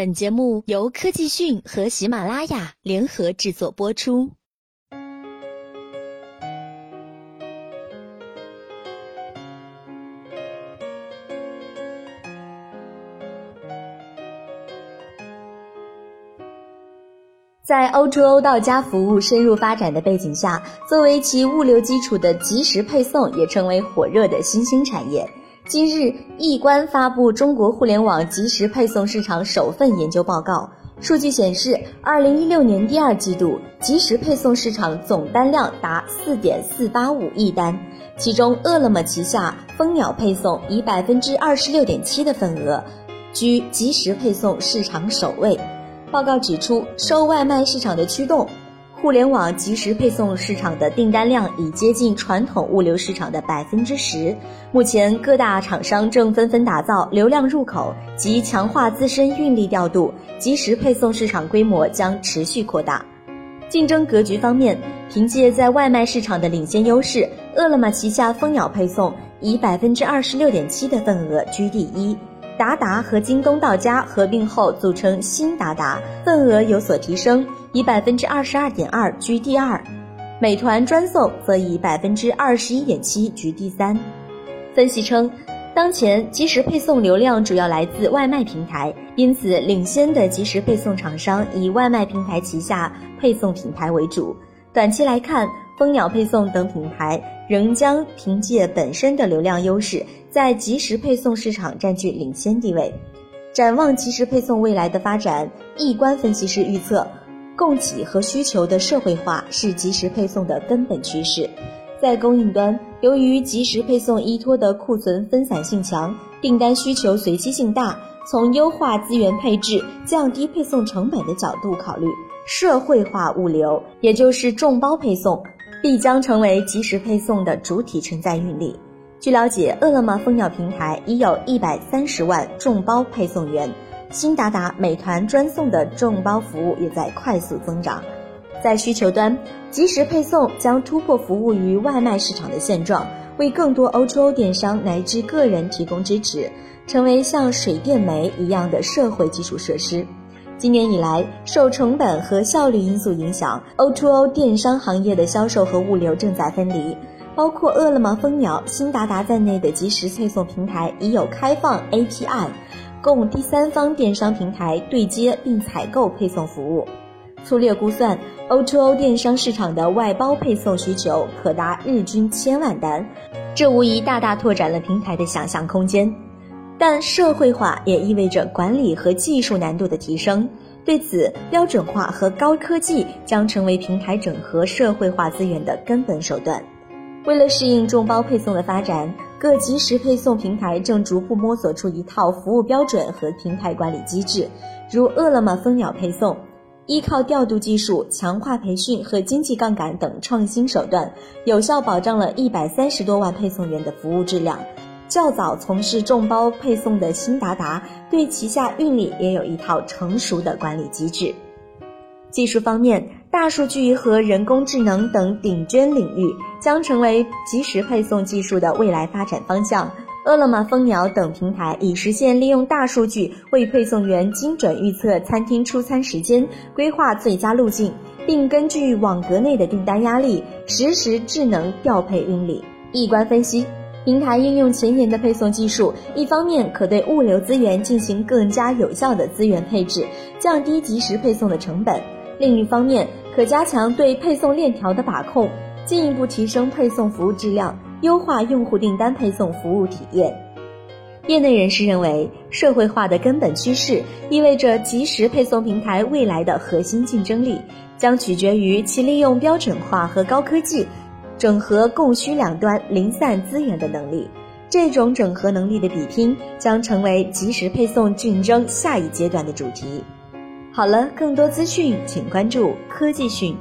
本节目由科技讯和喜马拉雅联合制作播出。在 O2O 到家服务深入发展的背景下，作为其物流基础的即时配送也成为火热的新兴产业。今日，易观发布中国互联网即时配送市场首份研究报告。数据显示，二零一六年第二季度即时配送市场总单量达四点四八五亿单，其中饿了么旗下蜂鸟配送以百分之二十六点七的份额居即时配送市场首位。报告指出，受外卖市场的驱动。互联网即时配送市场的订单量已接近传统物流市场的百分之十。目前，各大厂商正纷纷打造流量入口及强化自身运力调度，即时配送市场规模将持续扩大。竞争格局方面，凭借在外卖市场的领先优势，饿了么旗下蜂鸟配送以百分之二十六点七的份额居第一。达达和京东到家合并后组成新达达，份额有所提升。以百分之二十二点二居第二，美团专送则以百分之二十一点七居第三。分析称，当前即时配送流量主要来自外卖平台，因此领先的即时配送厂商以外卖平台旗下配送品牌为主。短期来看，蜂鸟配送等品牌仍将凭借本身的流量优势，在即时配送市场占据领先地位。展望即时配送未来的发展，易观分析师预测。供给和需求的社会化是即时配送的根本趋势。在供应端，由于即时配送依托的库存分散性强，订单需求随机性大，从优化资源配置、降低配送成本的角度考虑，社会化物流，也就是众包配送，必将成为即时配送的主体承载运力。据了解，饿了么蜂鸟平台已有一百三十万众包配送员。新达达、美团专送的众包服务也在快速增长。在需求端，即时配送将突破服务于外卖市场的现状，为更多 O2O 电商乃至个人提供支持，成为像水电煤一样的社会基础设施。今年以来，受成本和效率因素影响，O2O 电商行业的销售和物流正在分离。包括饿了么、蜂鸟、新达达在内的即时配送平台已有开放 API。供第三方电商平台对接并采购配送服务。粗略估算，O2O 电商市场的外包配送需求可达日均千万单，这无疑大大拓展了平台的想象空间。但社会化也意味着管理和技术难度的提升。对此，标准化和高科技将成为平台整合社会化资源的根本手段。为了适应众包配送的发展，各即时配送平台正逐步摸索出一套服务标准和平台管理机制。如饿了么、蜂鸟配送，依靠调度技术、强化培训和经济杠杆等创新手段，有效保障了一百三十多万配送员的服务质量。较早从事众包配送的新达达，对旗下运力也有一套成熟的管理机制。技术方面，大数据和人工智能等顶尖领域将成为即时配送技术的未来发展方向。饿了么、蜂鸟等平台已实现利用大数据为配送员精准预测餐厅出餐时间、规划最佳路径，并根据网格内的订单压力实时智能调配运力。易观分析，平台应用前沿的配送技术，一方面可对物流资源进行更加有效的资源配置，降低即时配送的成本。另一方面，可加强对配送链条的把控，进一步提升配送服务质量，优化用户订单配送服务体验。业内人士认为，社会化的根本趋势意味着即时配送平台未来的核心竞争力将取决于其利用标准化和高科技整合供需两端零散资源的能力。这种整合能力的比拼将成为即时配送竞争下一阶段的主题。好了，更多资讯请关注科技讯。